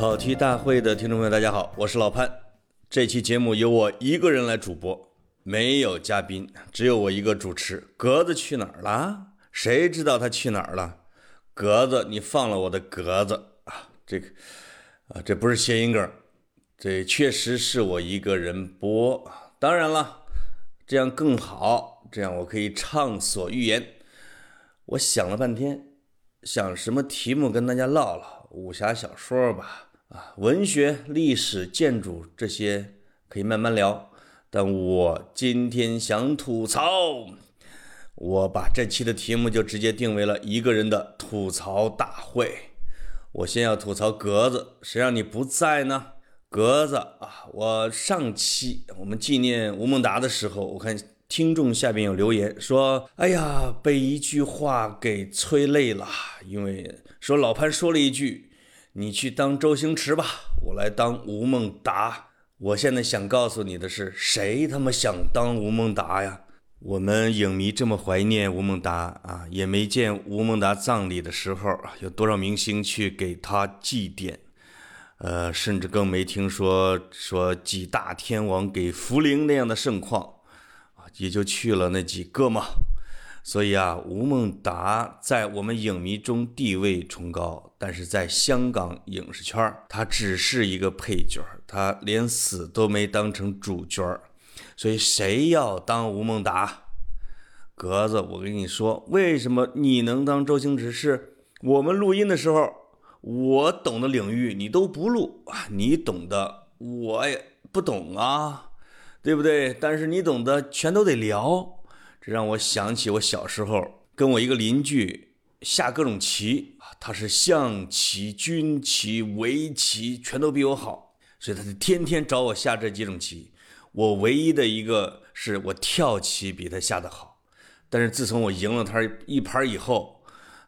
跑题大会的听众朋友，大家好，我是老潘。这期节目由我一个人来主播，没有嘉宾，只有我一个主持。格子去哪儿了？谁知道他去哪儿了？格子，你放了我的格子啊！这个啊，这不是谐音梗，这确实是我一个人播。当然了，这样更好，这样我可以畅所欲言。我想了半天，想什么题目跟大家唠唠？武侠小说吧。啊，文学、历史、建筑这些可以慢慢聊，但我今天想吐槽，我把这期的题目就直接定为了一个人的吐槽大会。我先要吐槽格子，谁让你不在呢？格子啊，我上期我们纪念吴孟达的时候，我看听众下边有留言说：“哎呀，被一句话给催泪了，因为说老潘说了一句。”你去当周星驰吧，我来当吴孟达。我现在想告诉你的是，谁他妈想当吴孟达呀？我们影迷这么怀念吴孟达啊，也没见吴孟达葬礼的时候有多少明星去给他祭奠，呃，甚至更没听说说几大天王给福灵那样的盛况啊，也就去了那几个嘛。所以啊，吴孟达在我们影迷中地位崇高，但是在香港影视圈他只是一个配角他连死都没当成主角所以谁要当吴孟达？格子，我跟你说，为什么你能当周星驰？是我们录音的时候，我懂的领域你都不录啊，你懂的我也不懂啊，对不对？但是你懂的全都得聊。这让我想起我小时候跟我一个邻居下各种棋，他是象棋、军棋、围棋，全都比我好，所以他就天天找我下这几种棋。我唯一的一个是我跳棋比他下的好，但是自从我赢了他一盘以后，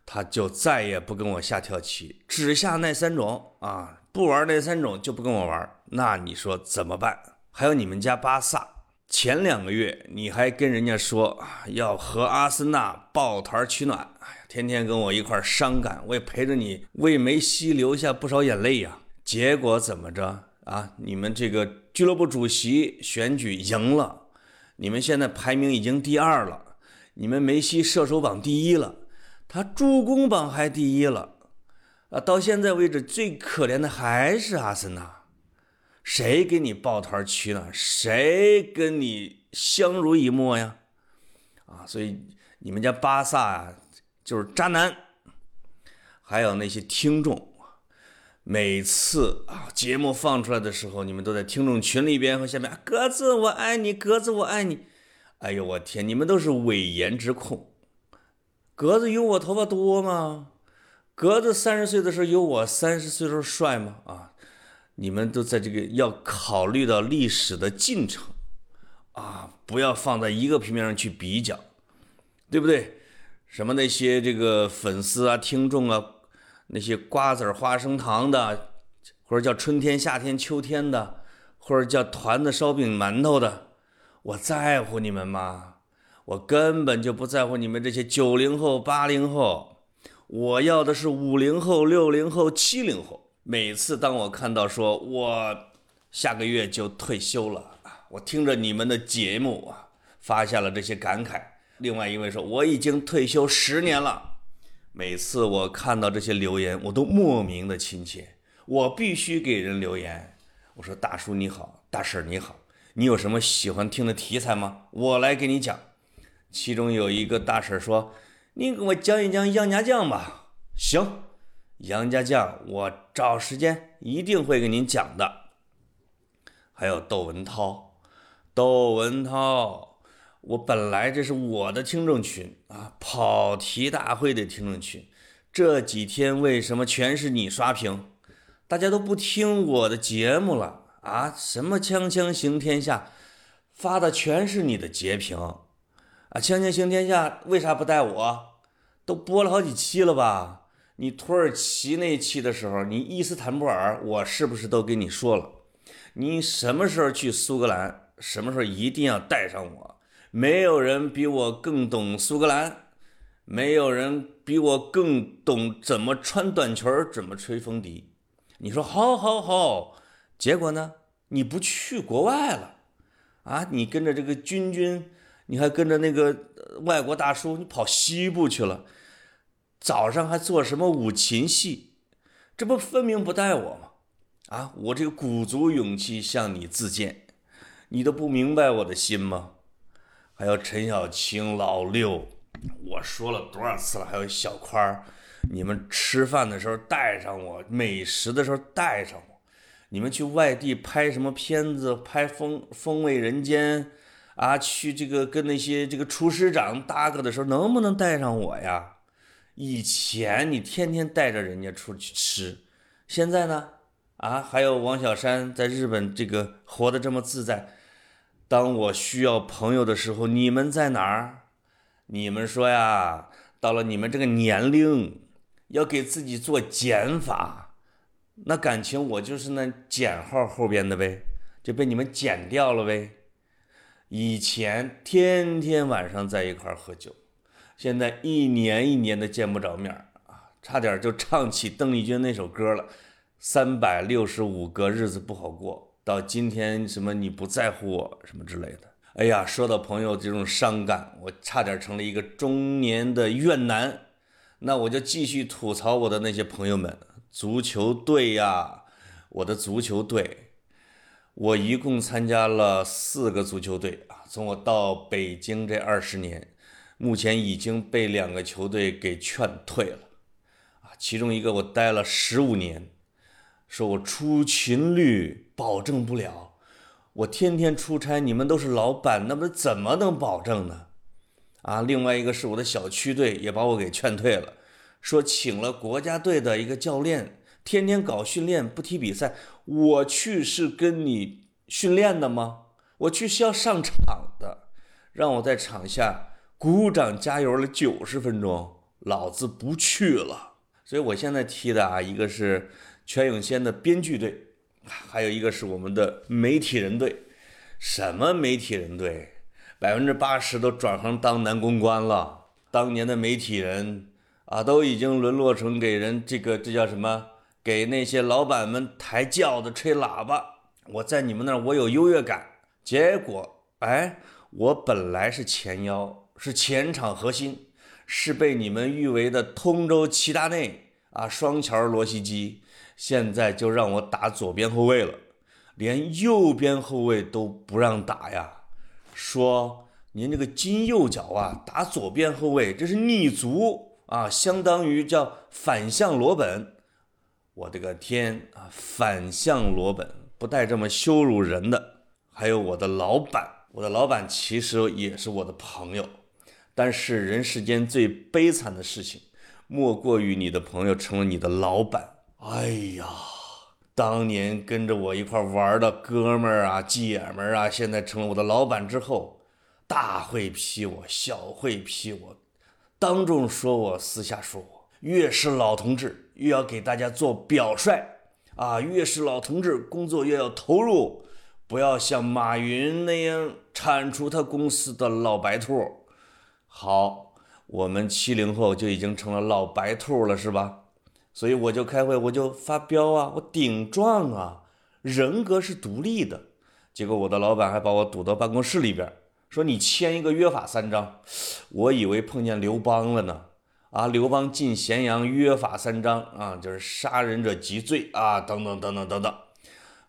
他就再也不跟我下跳棋，只下那三种啊，不玩那三种就不跟我玩。那你说怎么办？还有你们家巴萨。前两个月你还跟人家说要和阿森纳抱团取暖，哎呀，天天跟我一块伤感，我也陪着你为梅西流下不少眼泪呀。结果怎么着啊？你们这个俱乐部主席选举赢了，你们现在排名已经第二了，你们梅西射手榜第一了，他助攻榜还第一了，啊，到现在为止最可怜的还是阿森纳。谁给你抱团取暖？谁跟你相濡以沫呀？啊，所以你们家巴萨啊，就是渣男。还有那些听众，每次啊节目放出来的时候，你们都在听众群里边和下面，格子我爱你，格子我爱你。哎呦我天，你们都是伪颜之控。格子有我头发多吗？格子三十岁的时候有我三十岁时候帅吗？啊？你们都在这个要考虑到历史的进程啊，不要放在一个平面上去比较，对不对？什么那些这个粉丝啊、听众啊，那些瓜子花生糖的，或者叫春天、夏天、秋天的，或者叫团子、烧饼、馒头的，我在乎你们吗？我根本就不在乎你们这些九零后、八零后，我要的是五零后、六零后、七零后。每次当我看到说我下个月就退休了啊，我听着你们的节目啊，发下了这些感慨。另外一位说我已经退休十年了，每次我看到这些留言，我都莫名的亲切。我必须给人留言，我说大叔你好，大婶你好，你有什么喜欢听的题材吗？我来给你讲。其中有一个大婶说，你给我讲一讲杨家将吧。行。杨家将，我找时间一定会给您讲的。还有窦文涛，窦文涛，我本来这是我的听众群啊，跑题大会的听众群，这几天为什么全是你刷屏？大家都不听我的节目了啊？什么锵锵行天下，发的全是你的截屏啊？锵锵行天下为啥不带我？都播了好几期了吧？你土耳其那一期的时候，你伊斯坦布尔，我是不是都跟你说了？你什么时候去苏格兰，什么时候一定要带上我。没有人比我更懂苏格兰，没有人比我更懂怎么穿短裙，怎么吹风笛。你说好，好，好，结果呢，你不去国外了，啊，你跟着这个君君，你还跟着那个外国大叔，你跑西部去了，早上还做什么五禽戏，这不分明不带我吗？啊，我这个鼓足勇气向你自荐，你都不明白我的心吗？还有陈小青、老六，我说了多少次了？还有小宽儿，你们吃饭的时候带上我，美食的时候带上我。你们去外地拍什么片子？拍《风风味人间》啊？去这个跟那些这个厨师长搭个的时候，能不能带上我呀？以前你天天带着人家出去吃，现在呢？啊，还有王小山在日本这个活得这么自在。当我需要朋友的时候，你们在哪儿？你们说呀，到了你们这个年龄，要给自己做减法，那感情我就是那减号后边的呗，就被你们减掉了呗。以前天天晚上在一块喝酒，现在一年一年的见不着面啊，差点就唱起邓丽君那首歌了，三百六十五个日子不好过。到今天，什么你不在乎我什么之类的？哎呀，说到朋友这种伤感，我差点成了一个中年的怨男。那我就继续吐槽我的那些朋友们，足球队呀，我的足球队，我一共参加了四个足球队啊。从我到北京这二十年，目前已经被两个球队给劝退了啊。其中一个我待了十五年。说我出勤率保证不了，我天天出差，你们都是老板，那么怎么能保证呢？啊，另外一个是我的小区队也把我给劝退了，说请了国家队的一个教练，天天搞训练不踢比赛，我去是跟你训练的吗？我去是要上场的，让我在场下鼓掌加油了九十分钟，老子不去了。所以我现在踢的啊，一个是。全永先的编剧队，还有一个是我们的媒体人队。什么媒体人队？百分之八十都转行当男公关了。当年的媒体人啊，都已经沦落成给人这个这叫什么？给那些老板们抬轿子、吹喇叭。我在你们那儿我有优越感。结果，哎，我本来是前腰，是前场核心，是被你们誉为的通州齐达内啊，双桥罗西基。现在就让我打左边后卫了，连右边后卫都不让打呀！说您这个金右脚啊，打左边后卫这是逆足啊，相当于叫反向裸本。我的个天啊，反向裸本不带这么羞辱人的。还有我的老板，我的老板其实也是我的朋友，但是人世间最悲惨的事情，莫过于你的朋友成了你的老板。哎呀，当年跟着我一块玩的哥们儿啊、姐们儿啊，现在成了我的老板之后，大会批我，小会批我，当众说我，私下说我，越是老同志，越要给大家做表率啊，越是老同志，工作越要投入，不要像马云那样铲除他公司的老白兔。好，我们七零后就已经成了老白兔了，是吧？所以我就开会，我就发飙啊，我顶撞啊，人格是独立的。结果我的老板还把我堵到办公室里边，说你签一个约法三章。我以为碰见刘邦了呢，啊，刘邦进咸阳，约法三章啊，就是杀人者即罪啊，等等等等等等。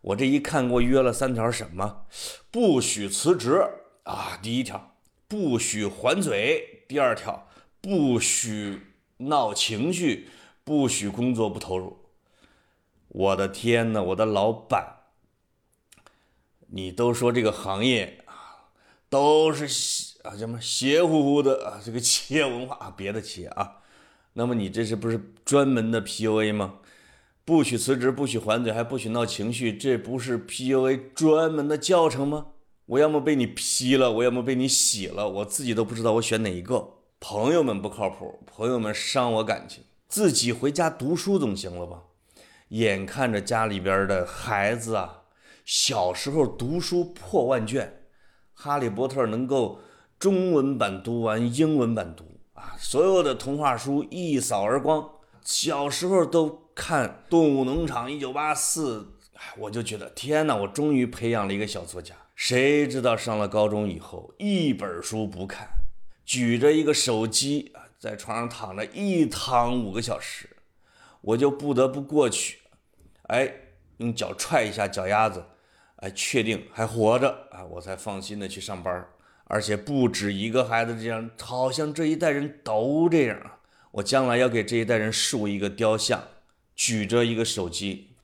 我这一看，给我约了三条什么？不许辞职啊，第一条，不许还嘴；第二条，不许闹情绪。不许工作不投入！我的天哪，我的老板，你都说这个行业啊，都是啊什么邪乎乎的啊，这个企业文化啊，别的企业啊，那么你这是不是专门的 PUA 吗？不许辞职，不许还嘴，还不许闹情绪，这不是 PUA 专门的教程吗？我要么被你批了，我要么被你洗了，我自己都不知道我选哪一个。朋友们不靠谱，朋友们伤我感情。自己回家读书总行了吧？眼看着家里边的孩子啊，小时候读书破万卷，《哈利波特》能够中文版读完，英文版读啊，所有的童话书一扫而光。小时候都看《动物农场一九八四》，我就觉得天哪，我终于培养了一个小作家。谁知道上了高中以后，一本书不看，举着一个手机啊，在床上躺着一躺五个小时，我就不得不过去，哎，用脚踹一下脚丫子，哎，确定还活着啊，我才放心的去上班。而且不止一个孩子这样，好像这一代人都这样。我将来要给这一代人竖一个雕像，举着一个手机，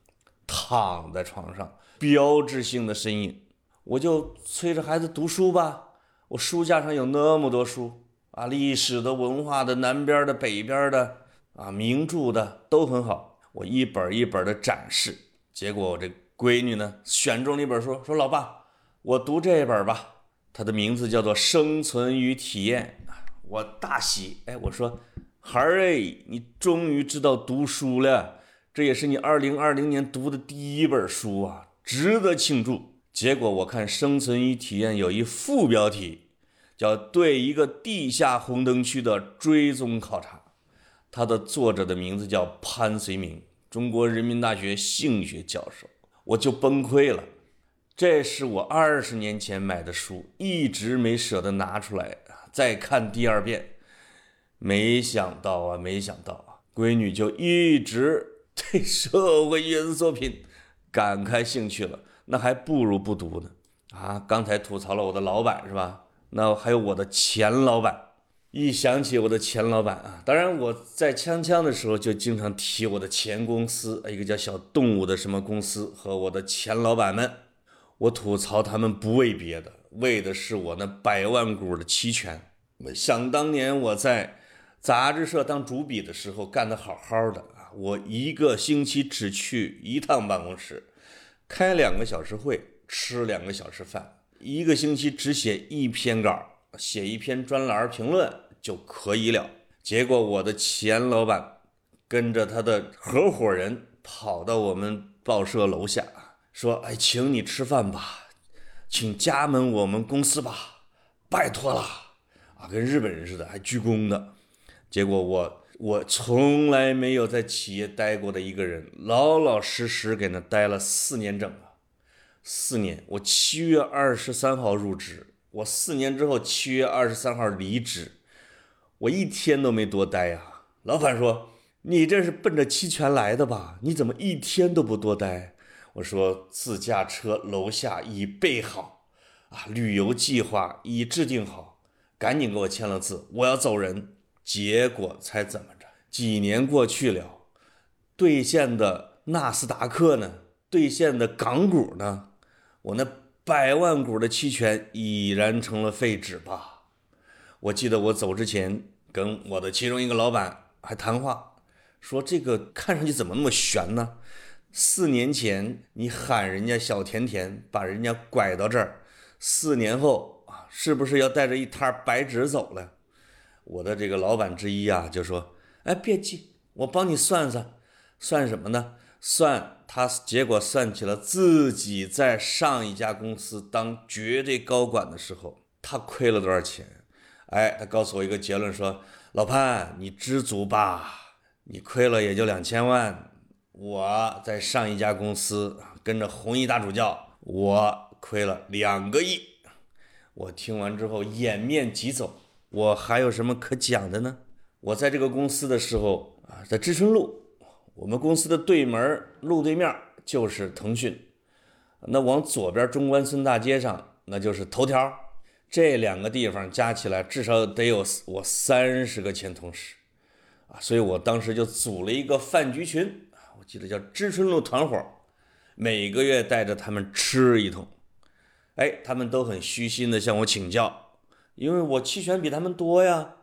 躺在床上，标志性的身影。我就催着孩子读书吧。我书架上有那么多书啊，历史的、文化的、南边的、北边的啊，名著的都很好。我一本一本的展示。结果我这闺女呢，选中了一本书，说：“老爸，我读这本吧。”它的名字叫做《生存与体验》。我大喜，哎，我说。孩儿哎，你终于知道读书了，这也是你二零二零年读的第一本书啊，值得庆祝。结果我看《生存与体验》有一副标题，叫“对一个地下红灯区的追踪考察”，它的作者的名字叫潘绥铭，中国人民大学性学教授，我就崩溃了。这是我二十年前买的书，一直没舍得拿出来再看第二遍。没想到啊，没想到啊，闺女就一直对社会原作品感开兴趣了，那还不如不读呢。啊，刚才吐槽了我的老板是吧？那还有我的前老板。一想起我的前老板啊，当然我在锵锵的时候就经常提我的前公司，一个叫小动物的什么公司和我的前老板们。我吐槽他们不为别的，为的是我那百万股的期权。想当年我在。杂志社当主笔的时候干得好好的啊，我一个星期只去一趟办公室，开两个小时会，吃两个小时饭，一个星期只写一篇稿，写一篇专栏评论就可以了。结果我的前老板跟着他的合伙人跑到我们报社楼下，说：“哎，请你吃饭吧，请加盟我们公司吧，拜托了啊！”跟日本人似的，还鞠躬的。结果我我从来没有在企业待过的一个人，老老实实给那待了四年整啊，四年。我七月二十三号入职，我四年之后七月二十三号离职，我一天都没多待呀。老板说：“你这是奔着期权来的吧？你怎么一天都不多待？”我说：“自驾车楼下已备好，啊，旅游计划已制定好，赶紧给我签了字，我要走人。”结果猜怎么着？几年过去了，兑现的纳斯达克呢？兑现的港股呢？我那百万股的期权已然成了废纸吧？我记得我走之前跟我的其中一个老板还谈话，说这个看上去怎么那么悬呢？四年前你喊人家小甜甜，把人家拐到这儿，四年后啊，是不是要带着一摊白纸走了？我的这个老板之一啊，就说：“哎，别急，我帮你算算，算什么呢？算他结果算起了自己在上一家公司当绝对高管的时候，他亏了多少钱？哎，他告诉我一个结论，说老潘，你知足吧，你亏了也就两千万。我在上一家公司跟着红衣大主教，我亏了两个亿。我听完之后，掩面疾走。”我还有什么可讲的呢？我在这个公司的时候啊，在知春路，我们公司的对门路对面就是腾讯，那往左边中关村大街上那就是头条，这两个地方加起来至少得有我三十个前同事啊，所以我当时就组了一个饭局群啊，我记得叫知春路团伙，每个月带着他们吃一通，哎，他们都很虚心的向我请教。因为我期权比他们多呀，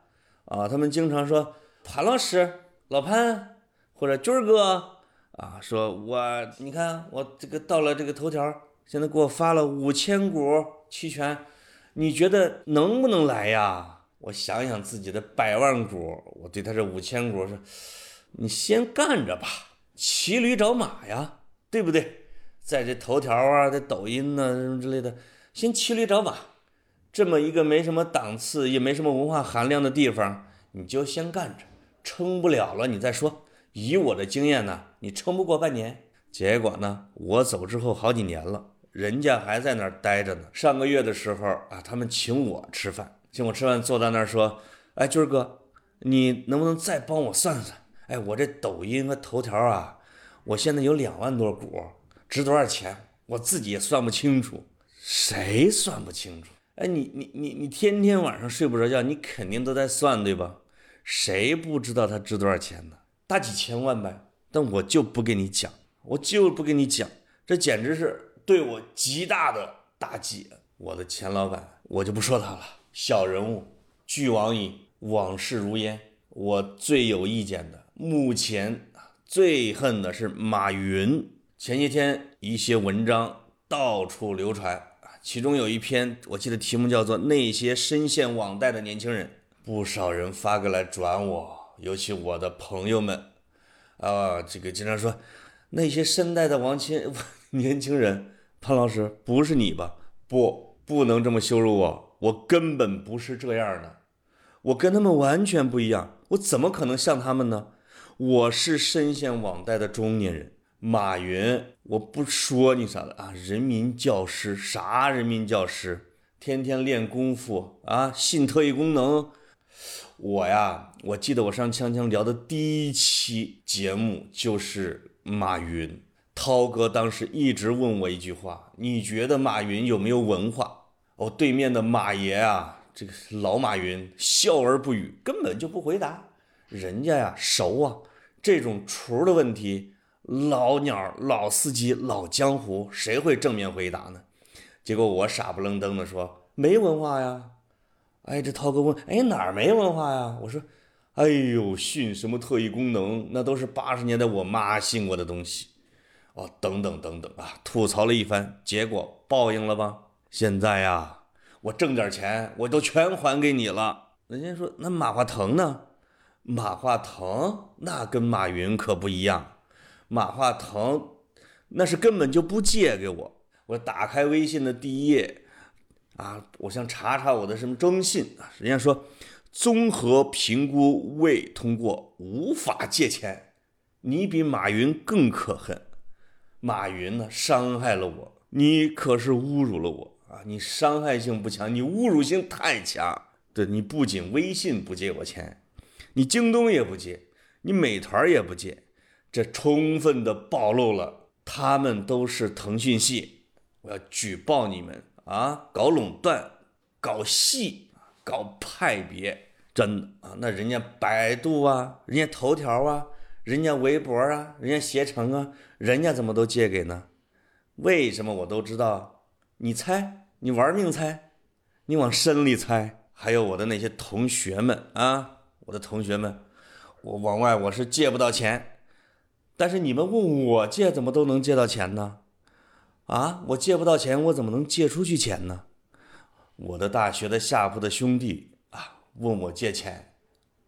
啊，他们经常说潘老师、老潘或者军儿哥啊，说我你看我这个到了这个头条，现在给我发了五千股期权，你觉得能不能来呀？我想想自己的百万股，我对他这五千股说，你先干着吧，骑驴找马呀，对不对？在这头条啊，在抖音呢什么之类的，先骑驴找马。这么一个没什么档次也没什么文化含量的地方，你就先干着，撑不了了你再说。以我的经验呢，你撑不过半年。结果呢，我走之后好几年了，人家还在那儿待着呢。上个月的时候啊，他们请我吃饭，请我吃饭，坐在那儿说：“哎，军儿哥，你能不能再帮我算算？哎，我这抖音和头条啊，我现在有两万多股，值多少钱？我自己也算不清楚。谁算不清楚？哎，你你你你天天晚上睡不着觉，你肯定都在算，对吧？谁不知道它值多少钱呢？大几千万呗。但我就不跟你讲。”我就不跟你讲，这简直是对我极大的打击。我的前老板，我就不说他了，小人物，俱往矣，往事如烟。我最有意见的，目前最恨的是马云。前些天一些文章到处流传其中有一篇，我记得题目叫做《那些深陷网贷的年轻人》，不少人发过来转我，尤其我的朋友们，啊，这个经常说。那些深贷的王青 年轻人，潘老师不是你吧？不，不能这么羞辱我，我根本不是这样的，我跟他们完全不一样，我怎么可能像他们呢？我是深陷网贷的中年人。马云，我不说你啥了啊？人民教师啥？人民教师天天练功夫啊？信特异功能？我呀，我记得我上锵锵聊的第一期节目就是。马云，涛哥当时一直问我一句话：“你觉得马云有没有文化？”哦，对面的马爷啊，这个老马云笑而不语，根本就不回答。人家呀熟啊，这种厨的问题，老鸟、老司机、老江湖，谁会正面回答呢？结果我傻不愣登的说：“没文化呀。”哎，这涛哥问：“哎，哪儿没文化呀？”我说。哎呦，信什么特异功能？那都是八十年代我妈信过的东西，哦，等等等等啊！吐槽了一番，结果报应了吧？现在呀，我挣点钱，我都全还给你了。人家说那马化腾呢？马化腾那跟马云可不一样，马化腾那是根本就不借给我。我打开微信的第一页啊，我想查查我的什么征信啊，人家说。综合评估未通过，无法借钱。你比马云更可恨。马云呢，伤害了我，你可是侮辱了我啊！你伤害性不强，你侮辱性太强。对你不仅微信不借我钱，你京东也不借，你美团也不借，这充分的暴露了他们都是腾讯系。我要举报你们啊！搞垄断，搞系，搞派别。真的啊，那人家百度啊，人家头条啊，人家微博啊，人家携程啊，人家怎么都借给呢？为什么我都知道？你猜，你玩命猜，你往深里猜。还有我的那些同学们啊，我的同学们，我往外我是借不到钱，但是你们问我借，怎么都能借到钱呢？啊，我借不到钱，我怎么能借出去钱呢？我的大学的下铺的兄弟啊。问我借钱，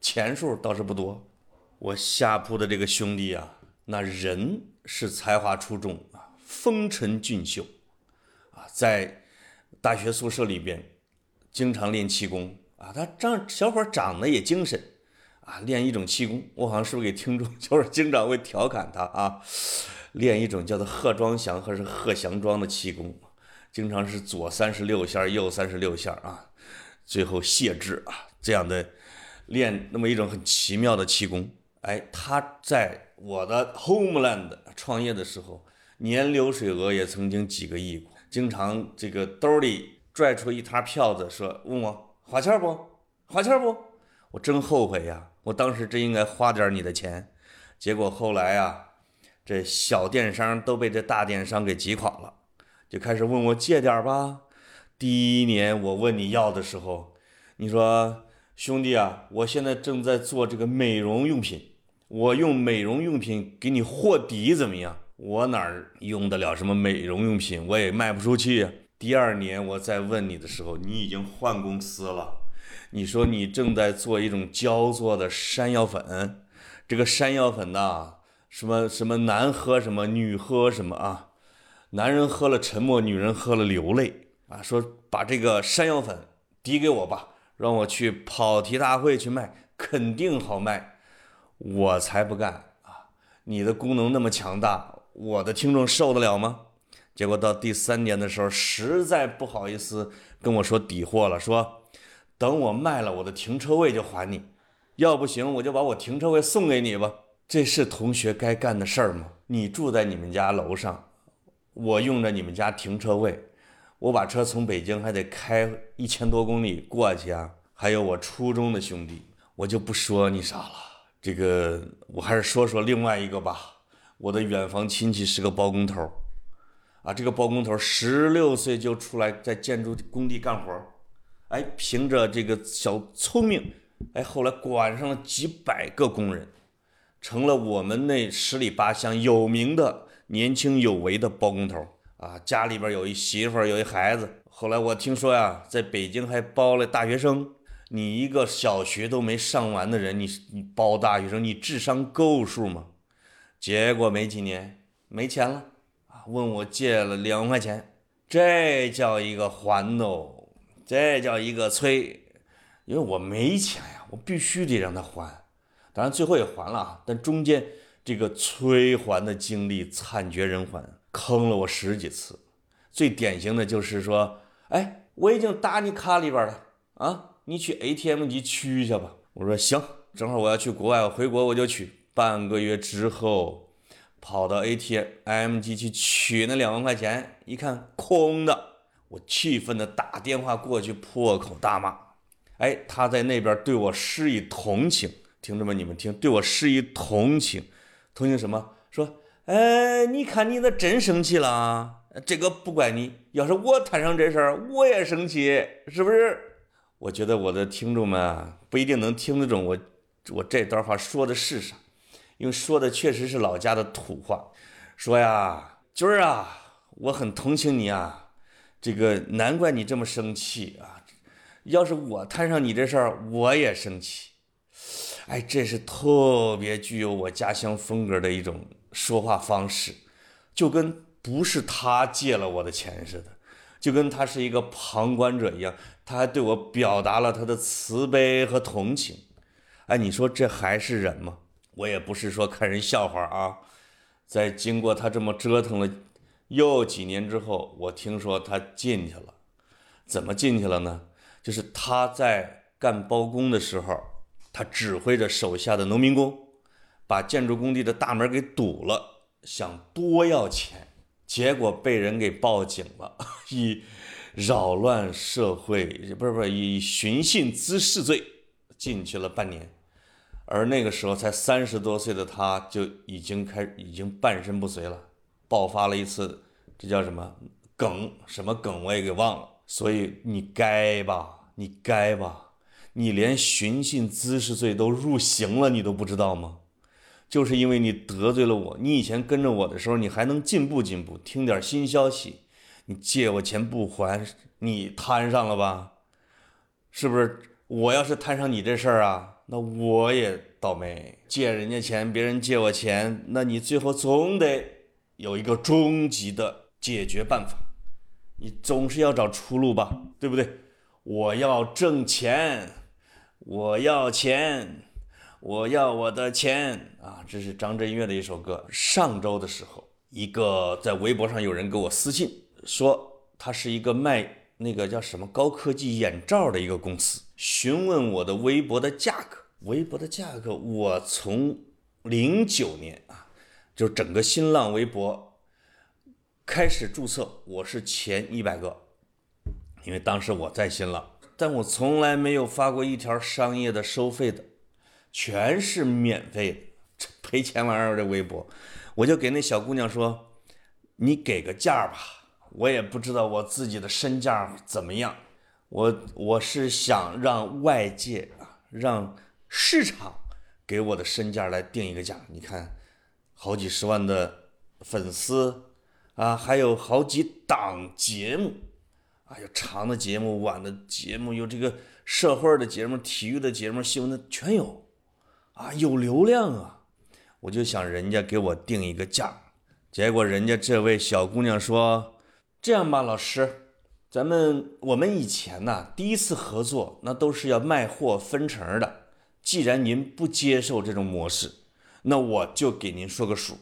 钱数倒是不多。我下铺的这个兄弟啊，那人是才华出众啊，风尘俊秀啊，在大学宿舍里边经常练气功啊。他长小伙长得也精神啊，练一种气功，我好像是不是给听众就是经常会调侃他啊，练一种叫做贺庄祥或是贺祥庄的气功，经常是左三十六下，右三十六下啊，最后谢志啊。这样的练那么一种很奇妙的气功，哎，他在我的 homeland 创业的时候，年流水额也曾经几个亿过，经常这个兜里拽出一沓票子，说问我花钱不？花钱不？我真后悔呀，我当时真应该花点你的钱，结果后来啊，这小电商都被这大电商给挤垮了，就开始问我借点吧。第一年我问你要的时候，你说。兄弟啊，我现在正在做这个美容用品，我用美容用品给你货底怎么样？我哪儿用得了什么美容用品？我也卖不出去。第二年我再问你的时候，你已经换公司了。你说你正在做一种焦作的山药粉，这个山药粉呐，什么什么男喝什么，女喝什么啊？男人喝了沉默，女人喝了流泪啊。说把这个山药粉抵给我吧。让我去跑题大会去卖，肯定好卖，我才不干啊！你的功能那么强大，我的听众受得了吗？结果到第三年的时候，实在不好意思跟我说抵货了，说等我卖了我的停车位就还你，要不行我就把我停车位送给你吧。这是同学该干的事儿吗？你住在你们家楼上，我用着你们家停车位。我把车从北京还得开一千多公里过去啊，还有我初中的兄弟，我就不说你啥了。这个我还是说说另外一个吧。我的远房亲戚是个包工头，啊，这个包工头十六岁就出来在建筑工地干活，哎，凭着这个小聪明，哎，后来管上了几百个工人，成了我们那十里八乡有名的年轻有为的包工头。啊，家里边有一媳妇儿，有一孩子。后来我听说呀，在北京还包了大学生。你一个小学都没上完的人，你你包大学生，你智商够数吗？结果没几年没钱了啊，问我借了两万块钱，这叫一个还哦，这叫一个催，因为我没钱呀，我必须得让他还。当然最后也还了，但中间这个催还的经历惨绝人寰。坑了我十几次，最典型的就是说，哎，我已经打你卡里边了啊，你去 ATM 机取一下吧。我说行，正好我要去国外，我回国我就取。半个月之后，跑到 ATM 机去取那两万块钱，一看空的，我气愤的打电话过去破口大骂。哎，他在那边对我施以同情，听众们，你们听，对我施以同情，同情什么？说。哎，你看你那真生气了，这个不怪你。要是我摊上这事儿，我也生气，是不是？我觉得我的听众们啊，不一定能听得懂我我这段话说的是啥，因为说的确实是老家的土话。说呀，军儿啊，我很同情你啊，这个难怪你这么生气啊。要是我摊上你这事儿，我也生气。哎，这是特别具有我家乡风格的一种。说话方式，就跟不是他借了我的钱似的，就跟他是一个旁观者一样，他还对我表达了他的慈悲和同情。哎，你说这还是人吗？我也不是说看人笑话啊。在经过他这么折腾了又几年之后，我听说他进去了。怎么进去了呢？就是他在干包工的时候，他指挥着手下的农民工。把建筑工地的大门给堵了，想多要钱，结果被人给报警了，以扰乱社会不是不是以寻衅滋事罪进去了半年，而那个时候才三十多岁的他就已经开已经半身不遂了，爆发了一次这叫什么梗什么梗我也给忘了，所以你该吧你该吧，你连寻衅滋事罪都入刑了，你都不知道吗？就是因为你得罪了我，你以前跟着我的时候，你还能进步进步，听点新消息。你借我钱不还，你摊上了吧？是不是？我要是摊上你这事儿啊，那我也倒霉。借人家钱，别人借我钱，那你最后总得有一个终极的解决办法，你总是要找出路吧，对不对？我要挣钱，我要钱。我要我的钱啊！这是张震岳的一首歌。上周的时候，一个在微博上有人给我私信说，他是一个卖那个叫什么高科技眼罩的一个公司，询问我的微博的价格。微博的价格，我从零九年啊，就整个新浪微博开始注册，我是前一百个，因为当时我在新浪，但我从来没有发过一条商业的收费的。全是免费的，赔钱玩意儿这微博，我就给那小姑娘说：“你给个价吧，我也不知道我自己的身价怎么样，我我是想让外界啊，让市场给我的身价来定一个价。你看，好几十万的粉丝啊，还有好几档节目，啊，有长的节目、晚的节目，有这个社会的节目、体育的节目、新闻的全有。”啊，有流量啊！我就想人家给我定一个价，结果人家这位小姑娘说：“这样吧，老师，咱们我们以前呢，第一次合作那都是要卖货分成的。既然您不接受这种模式，那我就给您说个数，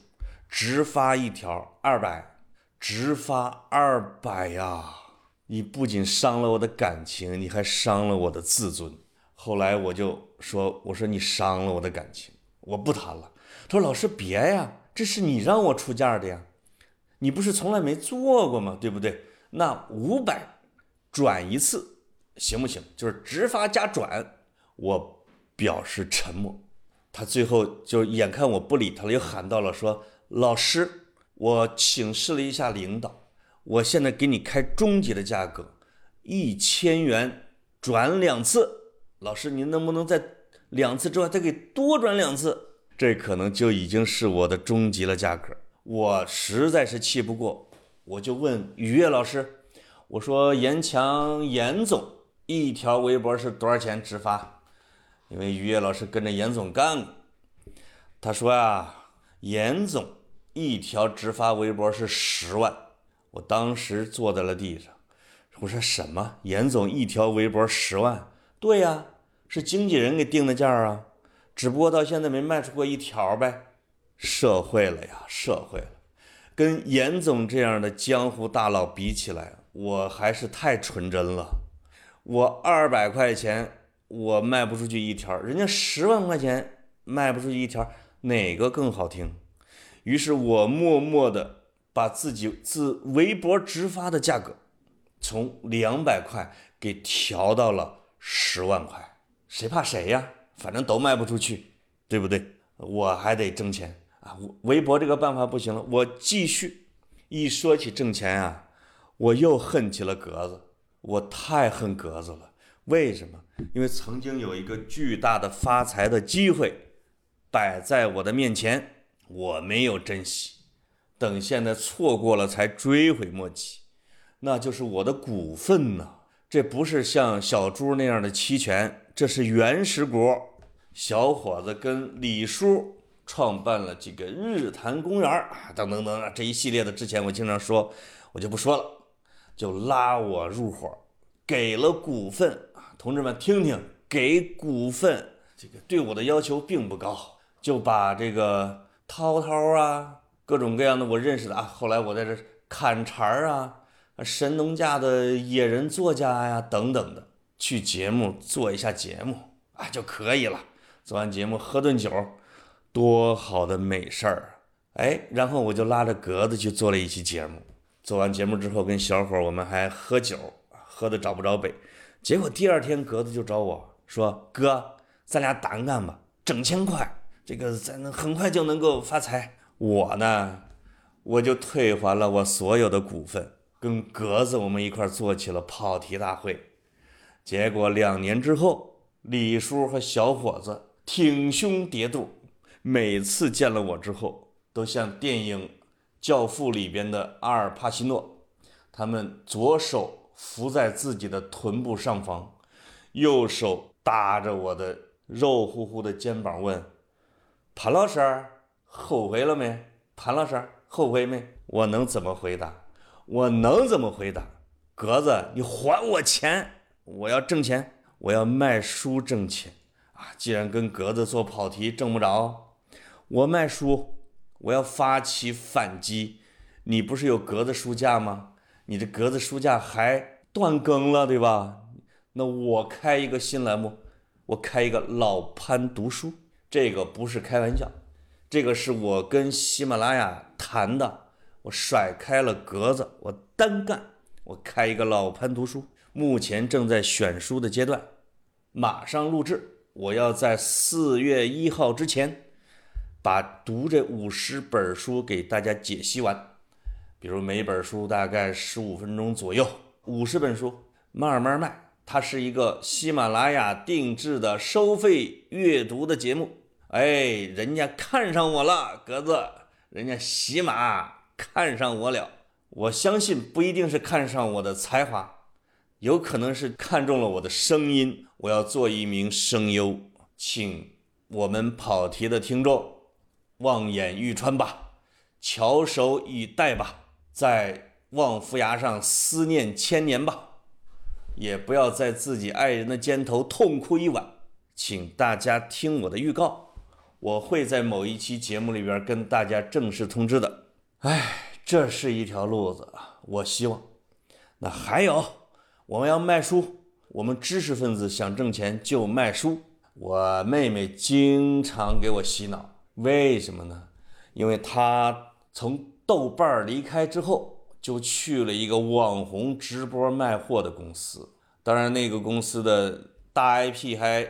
直发一条二百，直发二百呀！你不仅伤了我的感情，你还伤了我的自尊。后来我就说：“我说你伤了我的感情，我不谈了。”他说：“老师别呀，这是你让我出价的呀，你不是从来没做过吗？对不对？那五百转一次行不行？就是直发加转。”我表示沉默。他最后就眼看我不理他了，又喊到了说：“老师，我请示了一下领导，我现在给你开终极的价格，一千元转两次。老师，您能不能在两次之外再给多转两次？这可能就已经是我的终极的价格。我实在是气不过，我就问雨月老师，我说严强严总一条微博是多少钱直发？”因为于越老师跟着严总干过，他说啊，严总一条直发微博是十万。我当时坐在了地上，我说什么？严总一条微博十万？对呀，是经纪人给定的价啊，只不过到现在没卖出过一条呗。社会了呀，社会了，跟严总这样的江湖大佬比起来，我还是太纯真了。我二百块钱。我卖不出去一条，人家十万块钱卖不出去一条，哪个更好听？于是我默默的把自己自微博直发的价格从两百块给调到了十万块。谁怕谁呀？反正都卖不出去，对不对？我还得挣钱啊！微博这个办法不行了，我继续。一说起挣钱啊，我又恨起了格子，我太恨格子了。为什么？因为曾经有一个巨大的发财的机会摆在我的面前，我没有珍惜，等现在错过了才追悔莫及。那就是我的股份呐，这不是像小猪那样的期权，这是原始股。小伙子跟李叔创办了几个日坛公园啊，等等等这一系列的，之前我经常说，我就不说了，就拉我入伙，给了股份。同志们，听听，给股份，这个对我的要求并不高，就把这个涛涛啊，各种各样的我认识的啊，后来我在这砍柴啊，神农架的野人作家呀，等等的，去节目做一下节目啊就可以了。做完节目喝顿酒，多好的美事儿啊！哎，然后我就拉着格子去做了一期节目。做完节目之后，跟小伙我们还喝酒，喝的找不着北。结果第二天，格子就找我说：“哥，咱俩单干吧，整钱快，这个咱能很快就能够发财。”我呢，我就退还了我所有的股份，跟格子我们一块做起了跑题大会。结果两年之后，李叔和小伙子挺胸叠肚，每次见了我之后，都像电影《教父》里边的阿尔帕西诺，他们左手。伏在自己的臀部上方，右手搭着我的肉乎乎的肩膀，问：“潘老师，后悔了没？潘老师，后悔没？”我能怎么回答？我能怎么回答？格子，你还我钱！我要挣钱，我要卖书挣钱啊！既然跟格子做跑题挣不着，我卖书，我要发起反击。你不是有格子书架吗？你这格子书架还断更了，对吧？那我开一个新栏目，我开一个老潘读书，这个不是开玩笑，这个是我跟喜马拉雅谈的。我甩开了格子，我单干，我开一个老潘读书，目前正在选书的阶段，马上录制，我要在四月一号之前把读这五十本书给大家解析完。比如每本书大概十五分钟左右，五十本书慢慢卖。它是一个喜马拉雅定制的收费阅读的节目。哎，人家看上我了，格子，人家喜马看上我了。我相信不一定是看上我的才华，有可能是看中了我的声音。我要做一名声优，请我们跑题的听众望眼欲穿吧，翘首以待吧。在望夫崖上思念千年吧，也不要在自己爱人的肩头痛哭一晚。请大家听我的预告，我会在某一期节目里边跟大家正式通知的。哎，这是一条路子，我希望。那还有，我们要卖书，我们知识分子想挣钱就卖书。我妹妹经常给我洗脑，为什么呢？因为她从豆瓣离开之后，就去了一个网红直播卖货的公司。当然，那个公司的大 IP 还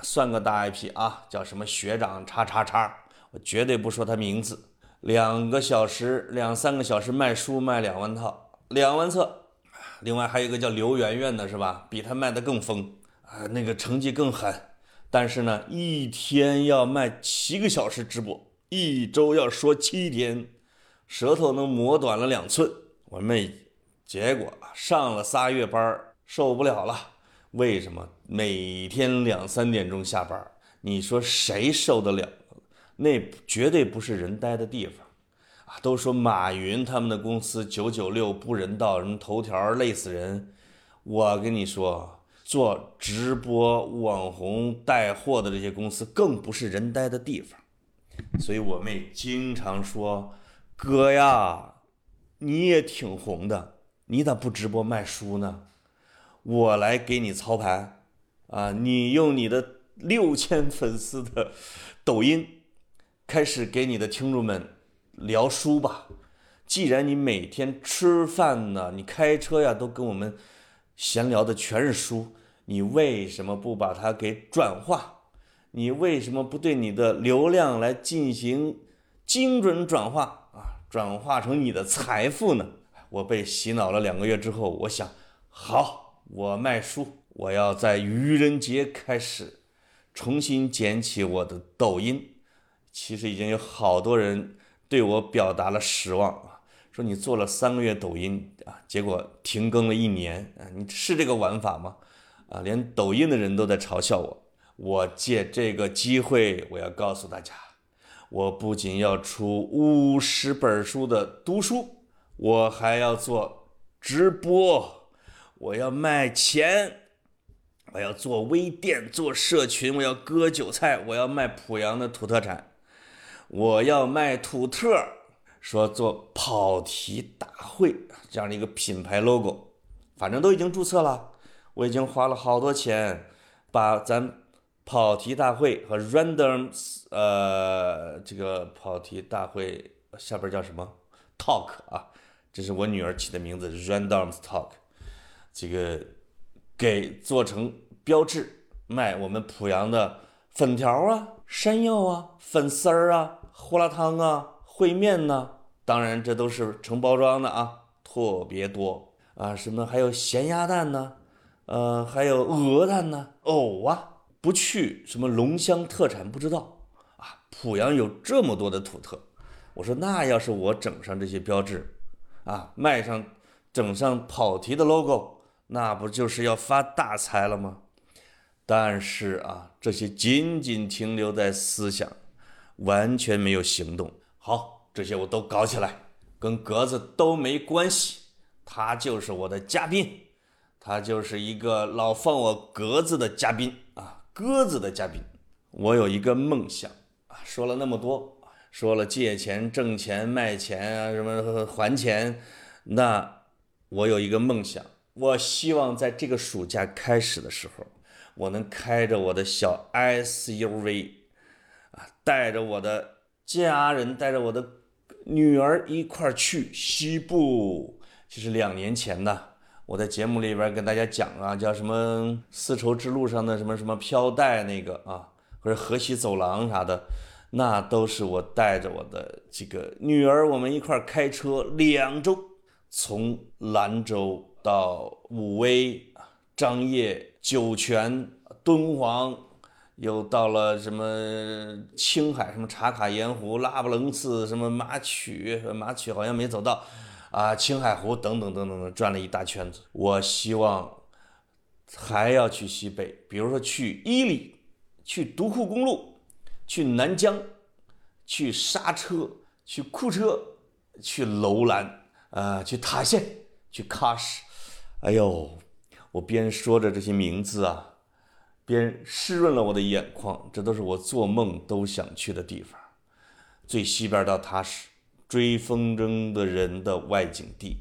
算个大 IP 啊，叫什么学长叉叉叉，我绝对不说他名字。两个小时，两三个小时卖书卖两万套，两万册。另外还有一个叫刘媛媛的，是吧？比他卖的更疯啊，那个成绩更狠。但是呢，一天要卖七个小时直播，一周要说七天，舌头能磨短了两寸。我妹，结果上了仨月班，受不了了。为什么？每天两三点钟下班，你说谁受得了？那绝对不是人待的地方。啊都说马云他们的公司九九六不人道，什么头条累死人。我跟你说，做直播网红带货的这些公司更不是人待的地方。所以我妹经常说：“哥呀，你也挺红的，你咋不直播卖书呢？我来给你操盘啊！你用你的六千粉丝的抖音，开始给你的听众们。”聊书吧，既然你每天吃饭呢，你开车呀，都跟我们闲聊的全是书，你为什么不把它给转化？你为什么不对你的流量来进行精准转化？转化成你的财富呢？我被洗脑了两个月之后，我想，好，我卖书，我要在愚人节开始重新捡起我的抖音。其实已经有好多人。对我表达了失望啊，说你做了三个月抖音啊，结果停更了一年啊，你是这个玩法吗？啊，连抖音的人都在嘲笑我。我借这个机会，我要告诉大家，我不仅要出五十本书的读书，我还要做直播，我要卖钱，我要做微店、做社群，我要割韭菜，我要卖濮阳的土特产。我要卖土特，说做跑题大会这样的一个品牌 logo，反正都已经注册了，我已经花了好多钱，把咱跑题大会和 randoms 呃这个跑题大会下边叫什么？talk 啊，这是我女儿起的名字，randoms talk，这个给做成标志卖我们濮阳的粉条啊、山药啊、粉丝儿啊。胡辣汤啊，烩面呢，当然这都是成包装的啊，特别多。啊，什么还有咸鸭蛋呢，呃，还有鹅蛋呢，藕啊，不去什么龙乡特产不知道啊，濮阳有这么多的土特，我说那要是我整上这些标志啊，卖上整上跑题的 logo，那不就是要发大财了吗？但是啊，这些仅仅停留在思想。完全没有行动。好，这些我都搞起来，跟格子都没关系。他就是我的嘉宾，他就是一个老放我格子的嘉宾啊，鸽子的嘉宾。我有一个梦想啊，说了那么多，说了借钱、挣钱、卖钱啊，什么还钱。那我有一个梦想，我希望在这个暑假开始的时候，我能开着我的小 SUV 啊。带着我的家人，带着我的女儿一块儿去西部。其实两年前呢，我在节目里边跟大家讲啊，叫什么丝绸之路上的什么什么飘带那个啊，或者河西走廊啥的，那都是我带着我的这个女儿，我们一块开车两周，从兰州到武威、张掖、酒泉、敦煌。又到了什么青海，什么茶卡盐湖、拉卜楞寺，什么马曲，马曲好像没走到，啊，青海湖等等等等等，转了一大圈子。我希望还要去西北，比如说去伊犁，去独库公路，去南疆，去刹车，去库车，去楼兰，啊，去塔县，去喀什。哎呦，我边说着这些名字啊。边湿润了我的眼眶。这都是我做梦都想去的地方。最西边到喀什追风筝的人的外景地，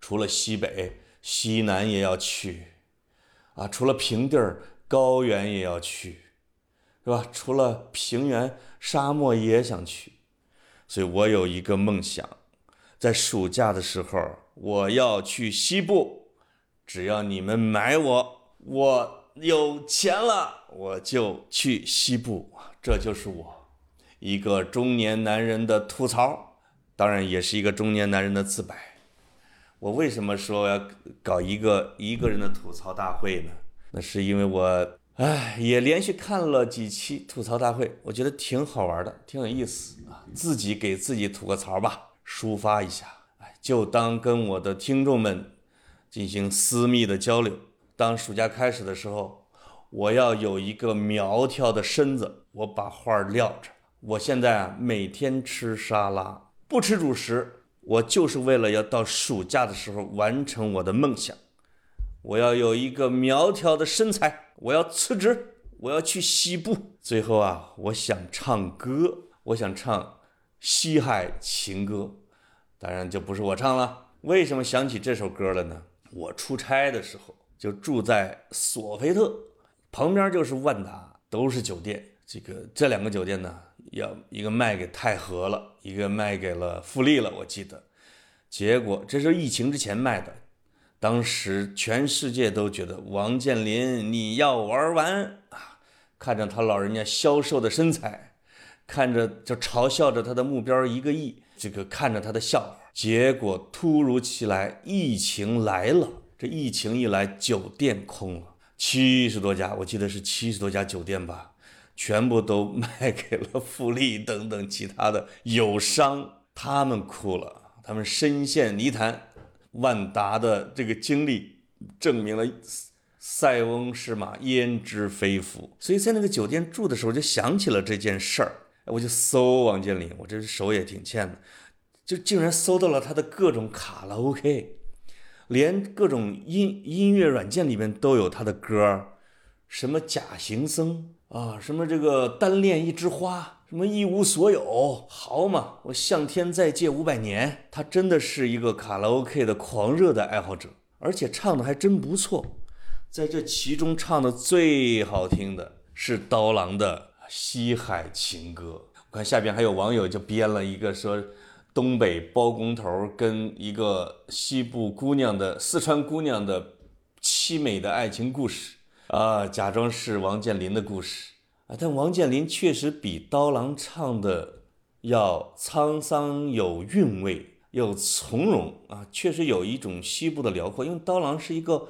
除了西北、西南也要去，啊，除了平地儿、高原也要去，是吧？除了平原、沙漠也想去。所以我有一个梦想，在暑假的时候我要去西部，只要你们买我，我有钱了，我就去西部。这就是我。一个中年男人的吐槽，当然也是一个中年男人的自白。我为什么说要搞一个一个人的吐槽大会呢？那是因为我，哎，也连续看了几期吐槽大会，我觉得挺好玩的，挺有意思啊。自己给自己吐个槽吧，抒发一下，哎，就当跟我的听众们进行私密的交流。当暑假开始的时候，我要有一个苗条的身子，我把话撂着。我现在啊，每天吃沙拉，不吃主食，我就是为了要到暑假的时候完成我的梦想。我要有一个苗条的身材，我要辞职，我要去西部。最后啊，我想唱歌，我想唱西海情歌，当然就不是我唱了。为什么想起这首歌了呢？我出差的时候就住在索菲特，旁边就是万达，都是酒店。这个这两个酒店呢？要一个卖给泰和了，一个卖给了富力了，我记得。结果这是疫情之前卖的，当时全世界都觉得王健林你要玩完啊！看着他老人家消瘦的身材，看着就嘲笑着他的目标一个亿，这个看着他的笑话。结果突如其来疫情来了，这疫情一来，酒店空了，七十多家，我记得是七十多家酒店吧。全部都卖给了富力等等其他的友商，他们哭了，他们深陷泥潭。万达的这个经历证明了“塞翁失马，焉知非福”。所以在那个酒店住的时候，就想起了这件事儿，我就搜王健林，我这手也挺欠的，就竟然搜到了他的各种卡拉 OK，连各种音音乐软件里面都有他的歌，什么假行僧。啊，什么这个单恋一枝花，什么一无所有，好嘛，我向天再借五百年。他真的是一个卡拉 OK 的狂热的爱好者，而且唱的还真不错。在这其中唱的最好听的是刀郎的《西海情歌》。我看下边还有网友就编了一个说，东北包工头跟一个西部姑娘的四川姑娘的凄美的爱情故事。啊，假装是王健林的故事啊，但王健林确实比刀郎唱的要沧桑有韵味，又从容啊，确实有一种西部的辽阔。因为刀郎是一个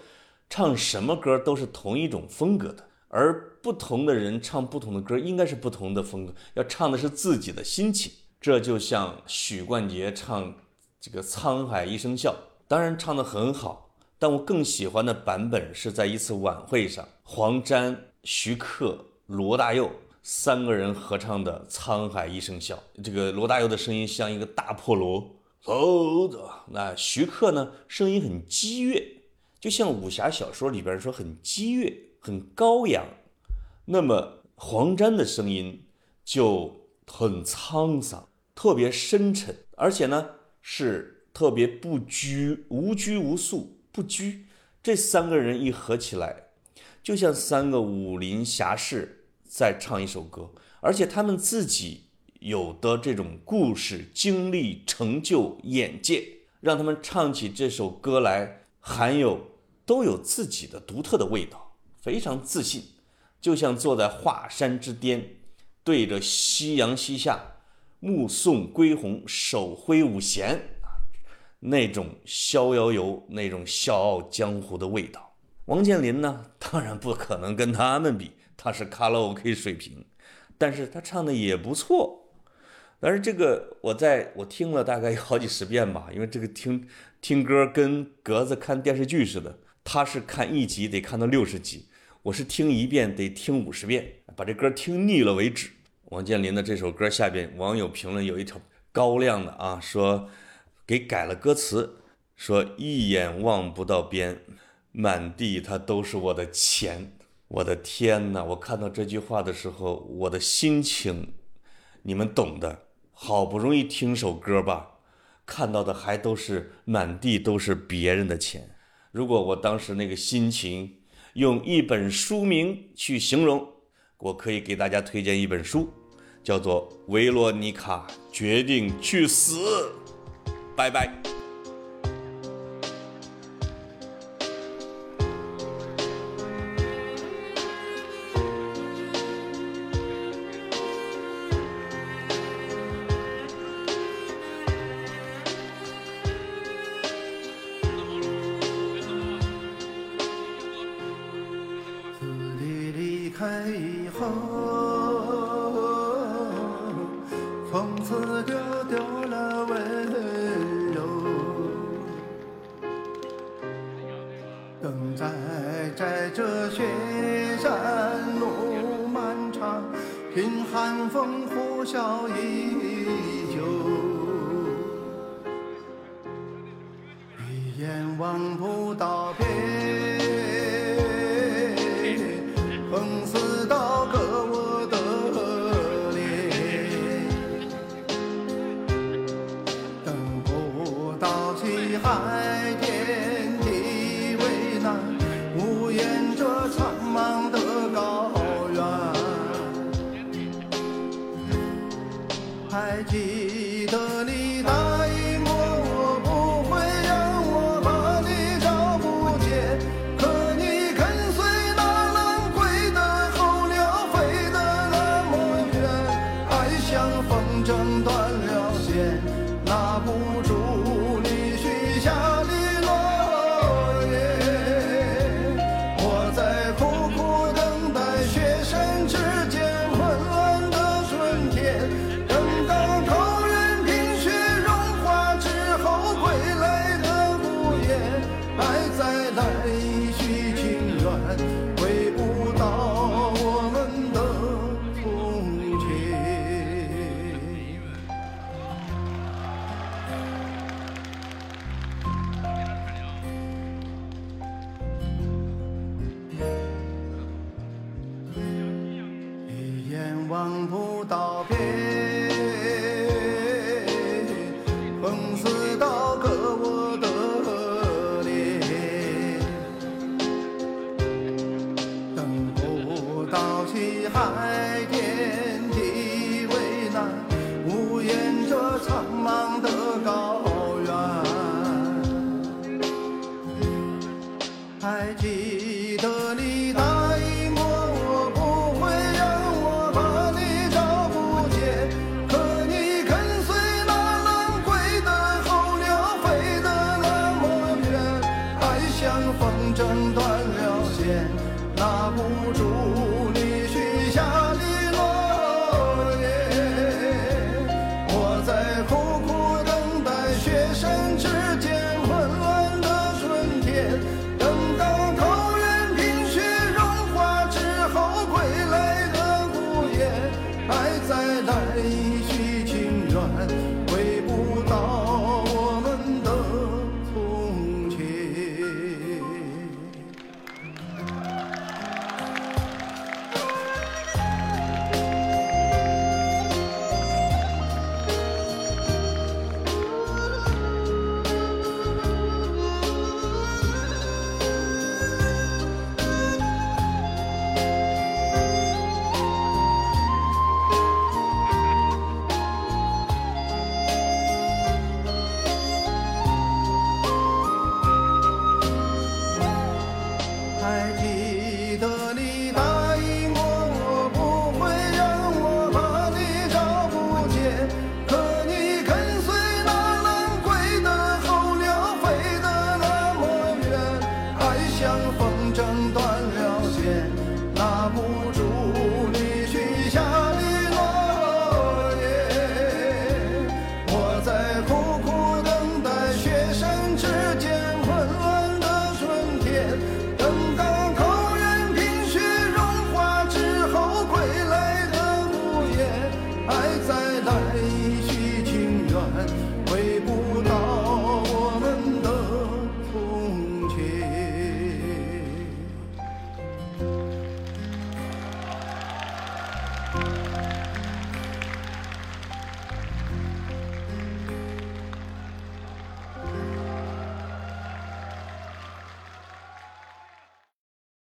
唱什么歌都是同一种风格的，而不同的人唱不同的歌应该是不同的风格，要唱的是自己的心情。这就像许冠杰唱这个《沧海一声笑》，当然唱得很好。但我更喜欢的版本是在一次晚会上，黄沾、徐克、罗大佑三个人合唱的《沧海一声笑》。这个罗大佑的声音像一个大破锣，走走。那徐克呢，声音很激越，就像武侠小说里边说很激越、很高扬。那么黄沾的声音就很沧桑，特别深沉，而且呢是特别不拘、无拘无束。不拘，这三个人一合起来，就像三个武林侠士在唱一首歌，而且他们自己有的这种故事、经历、成就、眼界，让他们唱起这首歌来，含有都有自己的独特的味道，非常自信，就像坐在华山之巅，对着夕阳西下，目送归鸿，手挥五弦。那种逍遥游，那种笑傲江湖的味道，王健林呢，当然不可能跟他们比，他是卡拉 OK 水平，但是他唱的也不错。但是这个我在我听了大概有好几十遍吧，因为这个听 听歌跟格子看电视剧似的，他是看一集得看到六十集，我是听一遍得听五十遍，把这歌听腻了为止。王健林的这首歌下边网友评论有一条高亮的啊，说。给改了歌词，说一眼望不到边，满地它都是我的钱。我的天哪！我看到这句话的时候，我的心情，你们懂的。好不容易听首歌吧，看到的还都是满地都是别人的钱。如果我当时那个心情用一本书名去形容，我可以给大家推荐一本书，叫做《维罗妮卡决定去死》。拜拜。听寒风呼啸依，